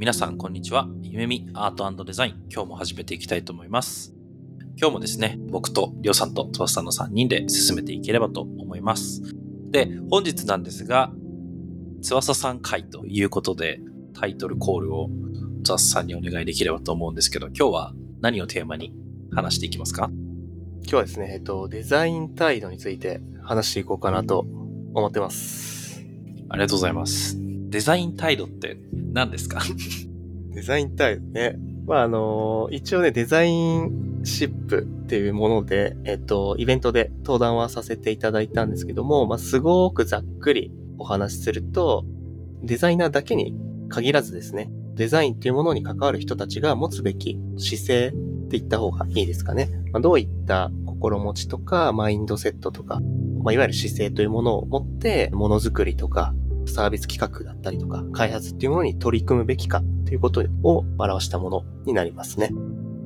皆さんこんにちは。夢見アートデザイン、今日も始めていきたいと思います。今日もですね、僕とりょうさんと翼さんの3人で進めていければと思います。で、本日なんですが、翼さん会ということで、タイトルコールを翼さんにお願いできればと思うんですけど、今日は何をテーマに話していきますか？今日はですね、えっと、デザイン態度について話していこうかなと思ってます。ありがとうございます。デザイン態度って何ですか？デザイン態度ね。まあ、あの、一応ね、デザインシップっていうもので、えっと、イベントで登壇はさせていただいたんですけども、まあ、すごくざっくりお話しすると、デザイナーだけに限らずですね、デザインっていうものに関わる人たちが持つべき姿勢って言った方がいいですかね。まあ、どういった心持ちとか、マインドセットとか、まあ、いわゆる姿勢というものを持って、ものづくりとか、サービス企画だったりとか、開発っていうものに取り組むべきかっていうことを表したものになりますね。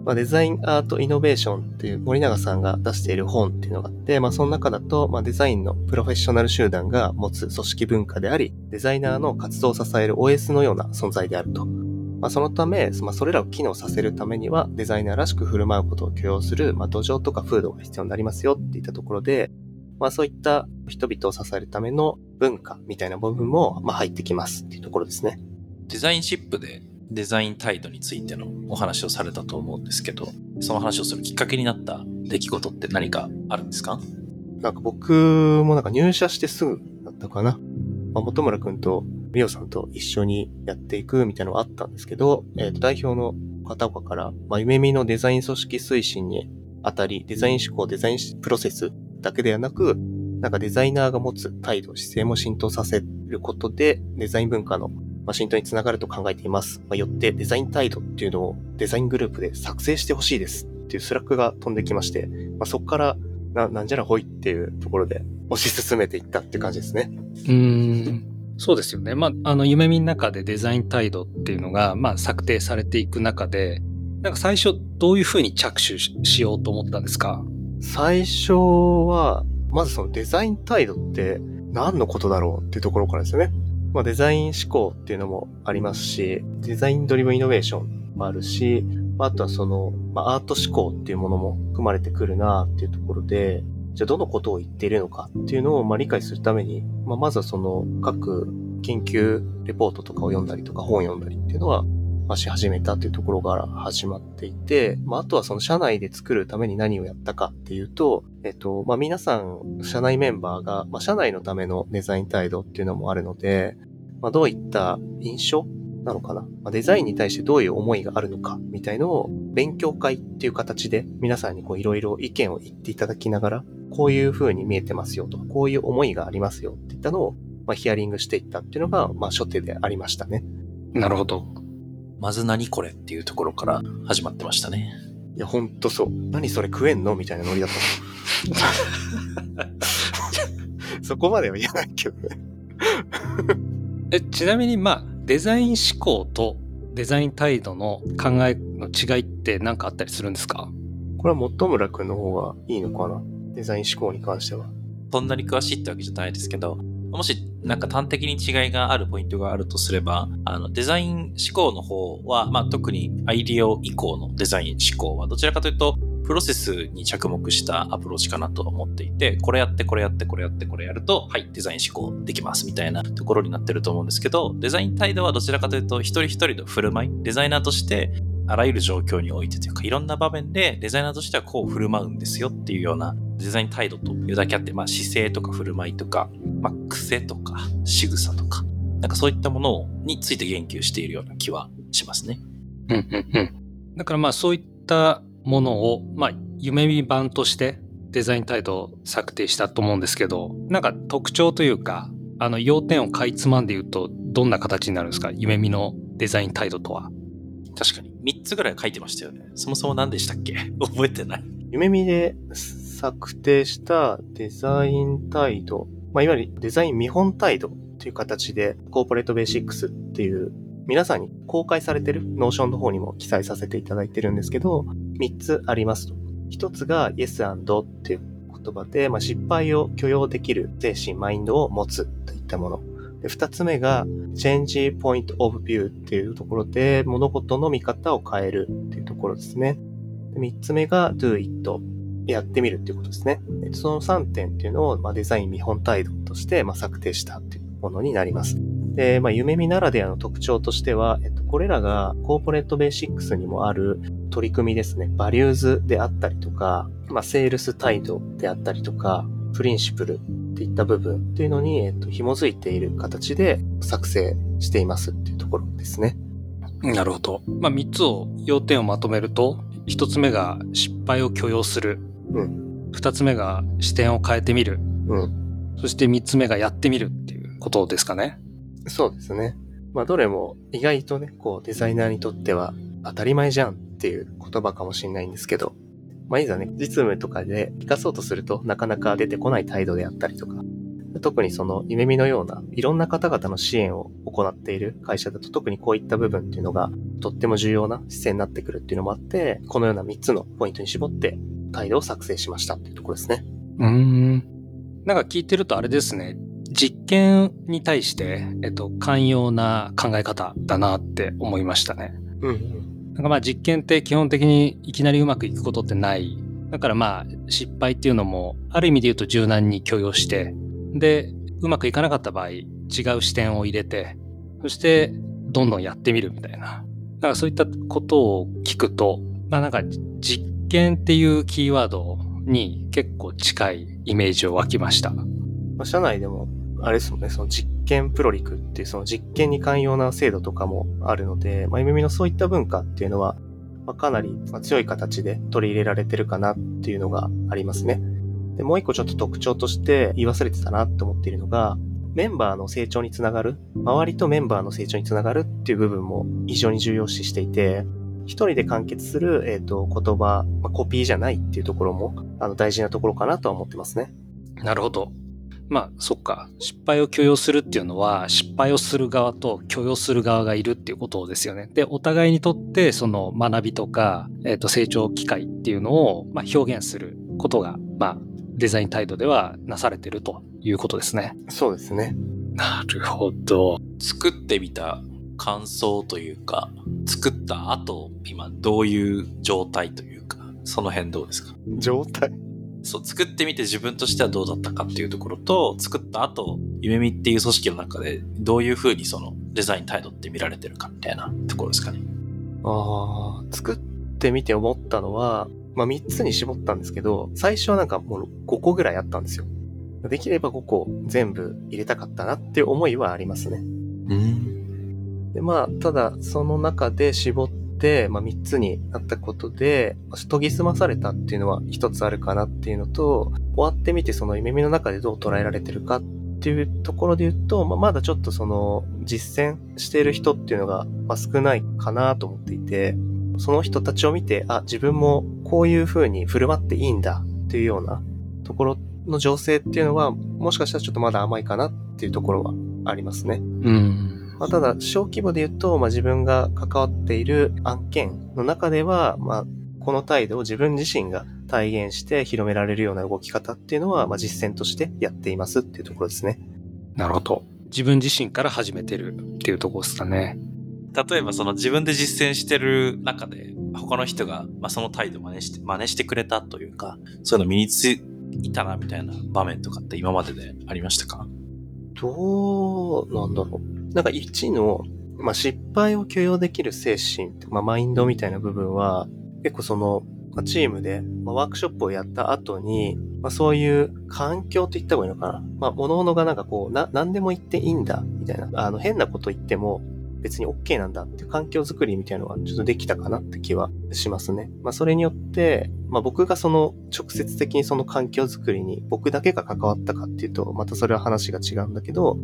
まあ、デザインアートイノベーションっていう森永さんが出している本っていうのがあって、まあ、その中だと、まあ、デザインのプロフェッショナル集団が持つ組織文化であり、デザイナーの活動を支える OS のような存在であると。まあ、そのため、まあ、それらを機能させるためには、デザイナーらしく振る舞うことを許容する、まあ、土壌とか風土が必要になりますよっていったところで、まあそういった人々を支えるための文化みたいな部分もまあ入ってきますっていうところですね。デザインシップでデザイン態度についてのお話をされたと思うんですけど、その話をするきっかけになった出来事って何かあるんですか？なんか僕もなんか入社してすぐだったかな。まあ、本村くんとリオさんと一緒にやっていくみたいなのがあったんですけど、えっ、ー、と代表の片岡から、まあ、夢見のデザイン組織推進にあたり、デザイン思考、デザインプロセスだけではなく、なんかデザイナーが持つ態度、姿勢も浸透させることで、デザイン文化の浸透につながると考えています。まあ、よってデザイン態度っていうのをデザイングループで作成してほしいですっていうスラックが飛んできまして、まあ、そこからな、なんじゃらほいっていうところで推し進めていったって感じですね。うん。そうですよね。まあ、あの、夢見の中でデザイン態度っていうのが、まあ、策定されていく中で、なんか最初どういうふうに着手しようと思ったんですか？最初は、まずそのデザイン態度って何のことだろうっていうところからですよね。まあ、デザイン思考っていうのもありますし、デザインドリブンイノベーションもあるし、あとはその、まあ、アート思考っていうものも含まれてくるなっていうところで、じゃあどのことを言っているのかっていうのをまあ理解するために、まあ、まずはその各研究レポートとかを読んだりとか本を読んだりっていうのは、し始めたというところから始まっていて、まあ、あとはその社内で作るために何をやったかっていうと、えっと、まあ、皆さん、社内メンバーが、まあ、社内のためのデザイン態度っていうのもあるので、まあ、どういった印象なのかな、まあ、デザインに対してどういう思いがあるのかみたいのを勉強会っていう形で皆さんにこういろいろ意見を言っていただきながら、こういう風に見えてますよとか、こういう思いがありますよっていったのを、まあ、ヒアリングしていったっていうのが、まあ、初手でありましたね。なるほど。まず何これっていうところから始まってましたね。いや、ほんとそう。何それ食えんのみたいなノリだった そこまでは言わないけどねえ。ちなみに、まあ、デザイン思考とデザイン態度の考えの違いって何かあったりするんですか？これは本村くんの方がいいのかな？デザイン思考に関しては。そんなに詳しいってわけじゃないですけど、もしなんか端的に違いがあるポイントがあるとすれば、あのデザイン思考の方は、まあ、特にアイディオ以降のデザイン思考はどちらかというと、プロセスに着目したアプローチかなと思っていて、これやって、これやって、これやって、これやると、はい、デザイン思考できますみたいなところになってると思うんですけど、デザイン態度はどちらかというと、一人一人の振る舞い、デザイナーとしてあらゆる状況においてというか、いろんな場面でデザイナーとしてはこう振る舞うんですよっていうようなデザイン態度というだけあって、まあ姿勢とか振る舞いとか、まあ癖とか仕草とか、なんかそういったものについて言及しているような気はしますね。うんうんうん。だからまあそういったものを、まあ夢見版としてデザイン態度を策定したと思うんですけど、なんか特徴というか、あの要点をかいつまんで言うとどんな形になるんですか？夢見のデザイン態度とは。確かに。3つぐらい書いてましたよね。そもそも何でしたっけ？覚えてない。夢見で策定したデザイン態度、まあ、いわゆるデザイン見本態度っていう形で、コーポレートベーシックスっていう皆さんに公開されてるノーションの方にも記載させていただいてるんですけど、3つありますと。1つが Yes and っていう言葉で、まあ、失敗を許容できる精神、マインドを持つといったもの。で2つ目が Change Point of View っていうところで物事の見方を変えるっていうところですね。3つ目が Do It やってみるっていうことですね。その3点っていうのを、まあ、デザイン見本態度として、まあ、策定したっていうものになります。で、まあ、夢見ならではの特徴としては、えっと、これらがコーポレートベーシックスにもある取り組みですね。バリューズであったりとか、まあ、セールス態度であったりとか、プリンシプルっていった部分っていうのに、えっと、紐づいている形で作成していますっていうところですね。なるほど。まあ、3つを、要点をまとめると、1つ目が失敗を許容する。うん。2つ目が視点を変えてみる。うん。そして3つ目がやってみるっていうことですかね。そうですね。まあ、どれも意外とね、こう、デザイナーにとっては当たり前じゃんっていう言葉かもしれないんですけど、まあ、いざね、実務とかで活かそうとするとなかなか出てこない態度であったりとか、特にその夢見のようないろんな方々の支援を行っている会社だと特にこういった部分っていうのがとっても重要な姿勢になってくるっていうのもあって、このような3つのポイントに絞って態度を作成しましたっていうところですね。うん。なんか聞いてるとあれですね。実験に対して、えっと、寛容な考え方だなって思いましたね。うん、なんかまあ実験って基本的にいきなりうまくいくことってない。だからまあ失敗っていうのもある意味で言うと柔軟に許容して、で、うまくいかなかった場合違う視点を入れて、そしてどんどんやってみるみたいな。だからそういったことを聞くと、まあなんか実験っていうキーワードに結構近いイメージを湧きました。ま、社内でもあれですもんね、その実験プロリクっていうその実験に寛容な制度とかもあるので、まあ、夢見のそういった文化っていうのは、まあ、かなり強い形で取り入れられてるかなっていうのがありますね。で、もう一個ちょっと特徴として言い忘れてたなって思っているのが、メンバーの成長につながる、周りとメンバーの成長につながるっていう部分も非常に重要視していて、一人で完結する、えっ、ー、と、言葉、まあ、コピーじゃないっていうところも、あの、大事なところかなとは思ってますね。なるほど。まあ、そっか。失敗を許容するっていうのは、失敗をする側と許容する側がいるっていうことですよね。で、お互いにとって、その学びとか、えっ、ー、と、成長機会っていうのを、まあ、表現することが、まあ、デザイン態度ではなされてるということですね。そうですね。なるほど。作ってみた感想というか、作った後、今どういう状態というか、その辺どうですか？状態？そう、作ってみて自分としてはどうだったかっていうところと、作った後、夢見っていう組織の中で、どういうふうにそのデザイン態度って見られてるかみたいなところですかね。ああ、作ってみて思ったのは、まあ3つに絞ったんですけど、最初はなんかもう5個ぐらいあったんですよ。できれば5個全部入れたかったなっていう思いはありますね。うん。で、まあ、ただその中で絞って、まあ、3つになったことで、研ぎ澄まされたっていうのは一つあるかなっていうのと、終わってみてその夢見の中でどう捉えられてるかっていうところで言うと、まあ、まだちょっとその実践している人っていうのが、ま少ないかなと思っていて、その人たちを見て、あ、自分もこういう風に振る舞っていいんだっていうようなところの情勢っていうのは、もしかしたらちょっとまだ甘いかなっていうところはありますね。うん。まあ、ただ、小規模で言うと、まあ、自分が関わっている案件の中では、まあ、この態度を自分自身が体現して広められるような動き方っていうのは、まあ、実践としてやっていますっていうところですね。なるほど。自分自身から始めてるっていうところですかね。例えばその自分で実践してる中で、他の人が、まあ、その態度を真似して、真似してくれたというか、そういうの身についたなみたいな場面とかって今まででありましたか？どうなんだろう。なんか1の、まあ、失敗を許容できる精神、まあ、マインドみたいな部分は、結構その、まあ、チームで、まあ、ワークショップをやった後に、まあ、そういう環境って言った方がいいのかな。まあ、物々がなんかこう、な、何でも言っていいんだ、みたいな。あの、変なこと言っても、別に OK なんだって環境づくりみたいなのがちょっとできたかなって気はしますね。まあそれによって、まあ僕がその直接的にその環境づくりに僕だけが関わったかっていうと、またそれは話が違うんだけど、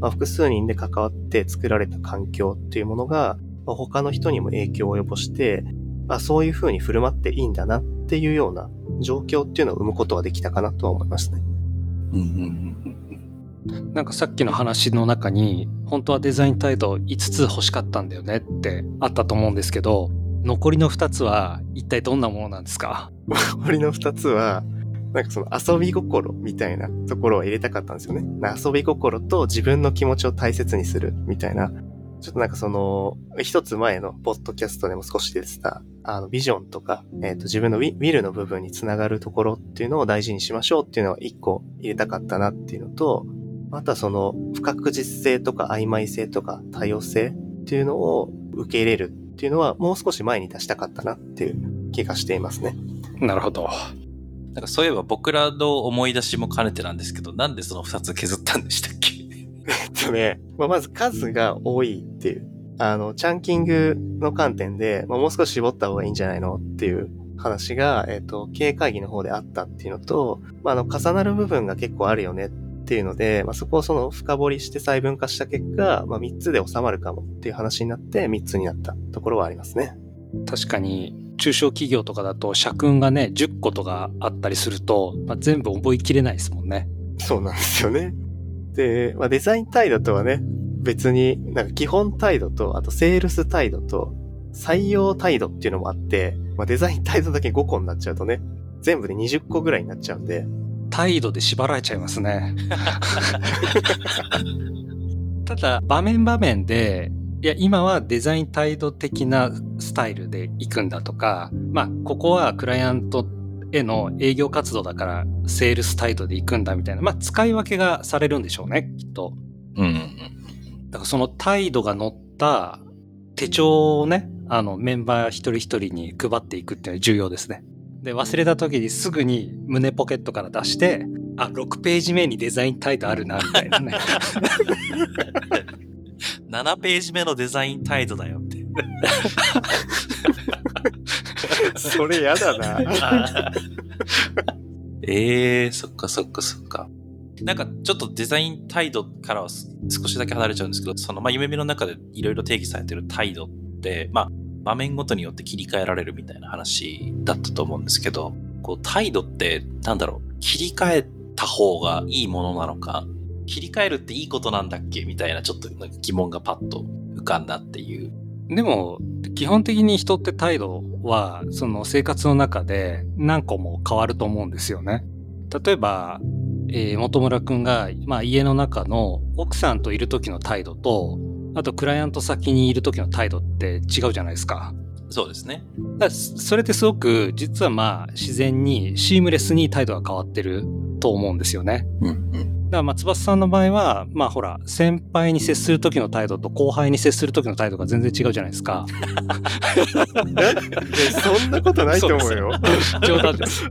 まあ、複数人で関わって作られた環境っていうものが、まあ、他の人にも影響を及ぼして、あ、そういう風に振る舞っていいんだなっていうような状況っていうのを生むことはできたかなとは思いますね。うんうんなんかさっきの話の中に、本当はデザイン態度5つ欲しかったんだよねってあったと思うんですけど、残りの2つは一体どんなものなんですか？残りの二つは、なんかその遊び心みたいなところを入れたかったんですよね。遊び心と自分の気持ちを大切にするみたいな。ちょっとなんかその、一つ前のポッドキャストでも少し出てた、あの、ビジョンとか、えっ、と、自分のウィウィルの部分につながるところっていうのを大事にしましょうっていうのを一個入れたかったなっていうのと、あとはその、不確実性とか曖昧性とか多様性っていうのを受け入れるっていうのはもう少し前に出したかったなっていう気がしていますね。なるほど。なんかそういえば僕らの思い出しも兼ねてなんですけど、なんでその2つ削ったんでしたっけ？えっとね、まあ、まず数が多いっていう、あの、チャンキングの観点で、まあ、もう少し絞った方がいいんじゃないのっていう話が、えっと、経営会議の方であったっていうのと、まあ、あの、重なる部分が結構あるよねっていうので、まあ、そこをその深掘りして細分化した結果、まあ、3つで収まるかもっていう話になって3つになったところはありますね。確かに、中小企業とかだと社訓がね、10個とかあったりすると、まあ、全部覚えきれないですもんね。そうなんですよね。で、まあ、デザイン態度とはね、別になんか基本態度と、あとセールス態度と、採用態度っていうのもあって、まあ、デザイン態度だけ5個になっちゃうとね、全部で20個ぐらいになっちゃうんで、態度で縛られちゃいますね。ただ、場面場面で、いや、今はデザイン態度的なスタイルで行くんだとか、まあ、ここはクライアントへの営業活動だから、セールス態度で行くんだみたいな、まあ、使い分けがされるんでしょうね、きっと。うんうんうん。だからその態度が乗った手帳をね、あのメンバー一人一人に配っていくっていうのは重要ですね。で、忘れた時にすぐに胸ポケットから出して、あ、6ページ目にデザイン態度あるな、みたいなね。7ページ目のデザイン態度だよって。それやだな。え えー、そっかそっかそっか。なんかちょっとデザイン態度からはす少しだけ離れちゃうんですけど、そのまあ夢見の中でいろいろ定義されてる態度って、まあ場面ごとによって切り替えられるみたいな話だったと思うんですけど、こう態度ってなんだろう、切り替えた方がいいものなのか、切り替えるっていいことなんだっけ？みたいなちょっとなんか疑問がパッと浮かんだっていう。でも、基本的に人って態度は、その生活の中で何個も変わると思うんですよね。例えば、えー本村くんが、まあ、家の中の奥さんといる時の態度と、あとクライアント先にいる時の態度って違うじゃないですか。そうですね。だからそそれってすごく実はまあ自然にシームレスに態度が変わってると思うんですよね。うんうん。だからまあ翼さんの場合はまあほら先輩に接する時の態度と後輩に接する時の態度が全然違うじゃないですか。そんなことないと思うよ。冗談です。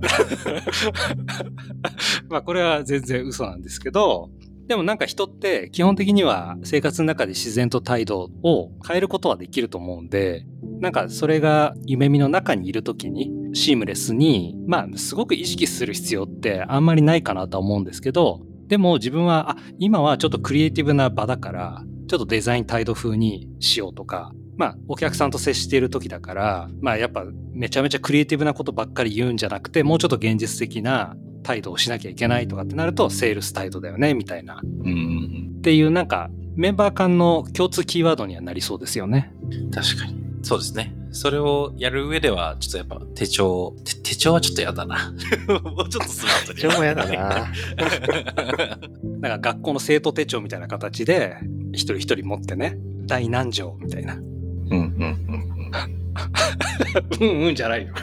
まあこれは全然嘘なんですけど、でもなんか人って基本的には生活の中で自然と態度を変えることはできると思うんで、なんかそれが夢見の中にいる時にシームレスに、まあすごく意識する必要ってあんまりないかなとは思うんですけど、でも自分は、あ、今はちょっとクリエイティブな場だから、ちょっとデザイン態度風にしようとか、まあお客さんと接している時だから、まあやっぱめちゃめちゃクリエイティブなことばっかり言うんじゃなくて、もうちょっと現実的な態度をしなきゃいけないとかってなると、セールス態度だよね、みたいな。っていうなんかメンバー間の共通キーワードにはなりそうですよね。うん。確かに。そうですね。それをやる上では、ちょっとやっぱ手帳、手手帳はちょっとやだな。もうちょっとスマートに。手帳もやだな。なんか学校の生徒手帳みたいな形で、一人一人持ってね、第何条みたいな。うんうんうんうん。うんうんじゃないよ。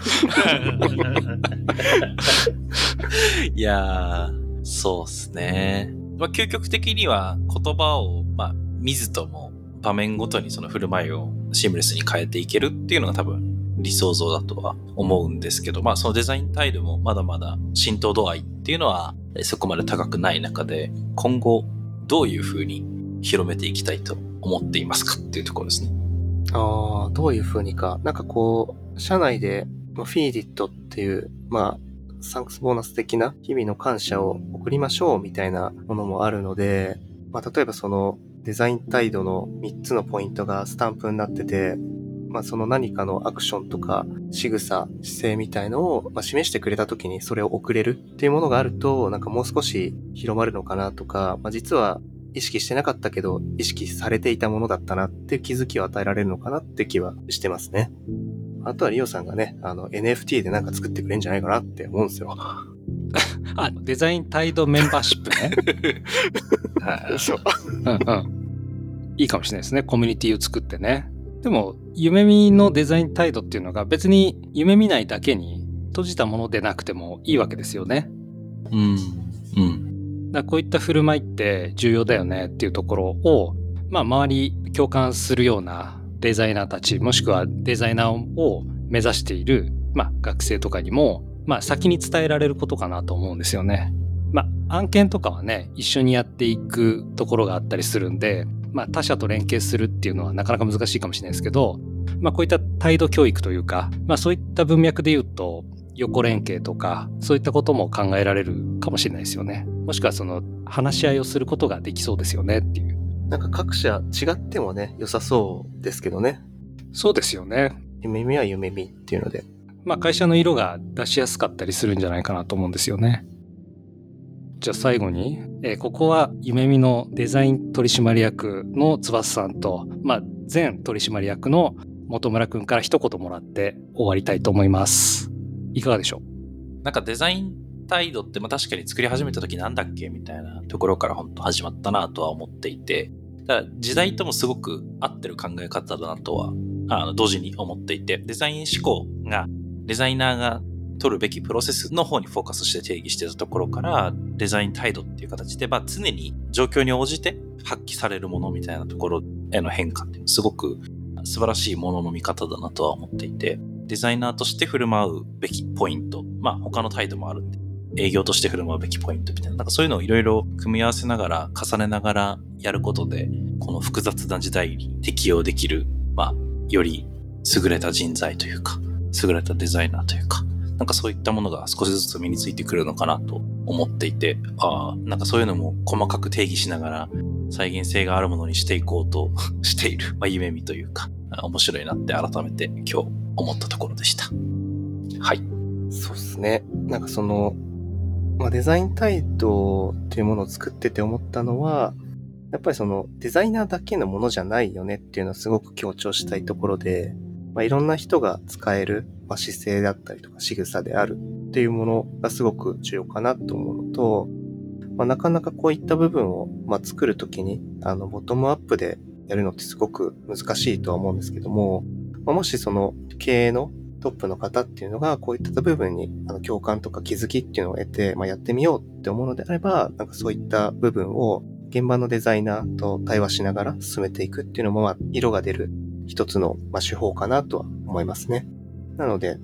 いやー、そうっすね。まあ、究極的には言葉を、まあ、見ずとも場面ごとにその振る舞いをシームレスに変えていけるっていうのが多分理想像だとは思うんですけど、まあそのデザイン態度もまだまだ浸透度合いっていうのはそこまで高くない中で、今後どういうふうに広めていきたいと思っていますかっていうところですね。ああ、どういう風にか。なんかこう、社内で、フィーディットっていう、まあ、サンクスボーナス的な日々の感謝を送りましょうみたいなものもあるので、まあ、例えばそのデザイン態度の3つのポイントがスタンプになってて、まあ、その何かのアクションとか仕草、姿勢みたいのを、ま、示してくれた時にそれを送れるっていうものがあると、なんかもう少し広まるのかなとか、まあ、実は意識してなかったけど、意識されていたものだったなっていう気づきを与えられるのかなって気はしてますね。あとはリオさんがね、あの NFT でなんか作ってくれるんじゃないかなって思うんですよ。あ、デザイン態度メンバーシップね。はいそう。うんうん。いいかもしれないですね。コミュニティを作ってね。でも、夢見のデザイン態度っていうのが別に夢見ないだけに閉じたものでなくてもいいわけですよね。うん。うん。だからこういった振る舞いって重要だよねっていうところを、まあ、周り共感するようなデザイナーたち、もしくはデザイナーを目指している、まあ、学生とかにも、まあ、先に伝えられることかなと思うんですよね。まあ、案件とかはね、一緒にやっていくところがあったりするんで、まあ、他者と連携するっていうのはなかなか難しいかもしれないですけど、まあ、こういった態度教育というか、まあ、そういった文脈で言うと、横連携とか、そういったことも考えられるかもしれないですよね。もしくはその話し合いをすることができそうですよねっていう。なんか各社違ってもね、良さそうですけどね。そうですよね。夢見は夢見っていうので。まあ会社の色が出しやすかったりするんじゃないかなと思うんですよね。じゃあ最後に、えーここは夢見のデザイン取締役の翼さんと、まあ前取締役の本村くんから一言もらって終わりたいと思います。いかがでしょう？なんかデザイン態度って、まあ、確かに作り始めた時なんだっけみたいなところから本当始まったなとは思っていて、だ時代ともすごく合ってる考え方だなとは、あの同時に思っていて、デザイン思考がデザイナーが取るべきプロセスの方にフォーカスして定義してたところから、デザイン態度っていう形で、まあ、常に状況に応じて発揮されるものみたいなところへの変化ってすごく素晴らしいものの見方だなとは思っていて、デザイナーとして振る舞うべきポイント、まあ他の態度もあるんで、営業として振る舞うべきポイントみたいな、なんかそういうのをいろいろ組み合わせながら、重ねながらやることで、この複雑な時代に適用できる、まあ、より優れた人材というか、優れたデザイナーというか、なんかそういったものが少しずつ身についてくるのかなと思っていて、ああ、なんかそういうのも細かく定義しながら、再現性があるものにしていこうと している、まあ、夢見というか、面白いなって改めて今日思ったところでした。はい。そうっすね。なんかその、まあ、デザイン態度っていうものを作ってて思ったのは、やっぱりそのデザイナーだけのものじゃないよねっていうのはすごく強調したいところで、まあ、いろんな人が使える、まあ、姿勢だったりとか仕草であるっていうものがすごく重要かなと思うのと、まあ、なかなかこういった部分を、まあ、作るときに、あの、ボトムアップでやるのってすごく難しいとは思うんですけども、まあ、もしその経営のトップの方っていうのが、こういった部分にあの共感とか気づきっていうのを得て、まあ、やってみようって思うのであれば、なんかそういった部分を現場のデザイナーと対話しながら進めていくっていうのも、まあ、色が出る一つの、まあ、手法かなとは思いますね。なので、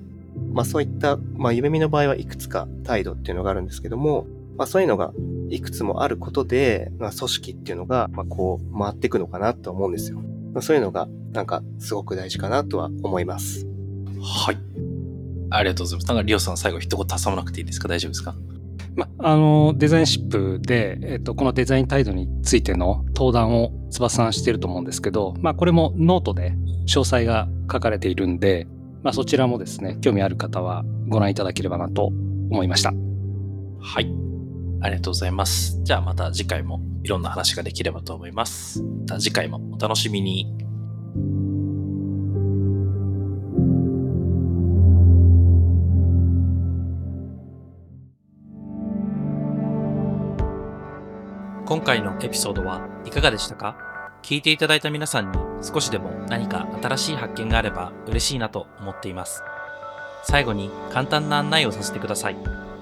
まあそういった、まあ夢見の場合はいくつか態度っていうのがあるんですけども、まあそういうのがいくつもあることで、まあ組織っていうのが、まあこう回っていくのかなと思うんですよ。まあそういうのがなんかすごく大事かなとは思います。はい。ありがとうございます。なんかリオさん最後一言挟まなくていいですか？大丈夫ですか？まあのデザインシップで、えっと、このデザイン態度についての登壇を翼さんしてると思うんですけど、まあ、これもノートで詳細が書かれているんで、まあ、そちらもですね興味ある方はご覧いただければなと思いました。はい。ありがとうございます。じゃあまた次回もいろんな話ができればと思います。また次回もお楽しみに。今回のエピソードはいかがでしたか？聞いていただいた皆さんに少しでも何か新しい発見があれば嬉しいなと思っています。最後に簡単な案内をさせてください。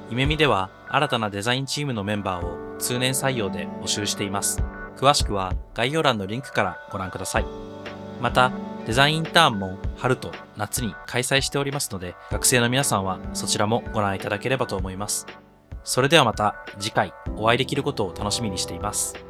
夢見では新たなデザインチームのメンバーを通年採用で募集しています。詳しくは概要欄のリンクからご覧ください。また、デザインインターンも春と夏に開催しておりますので、学生の皆さんはそちらもご覧いただければと思います。それではまた次回お会いできることを楽しみにしています。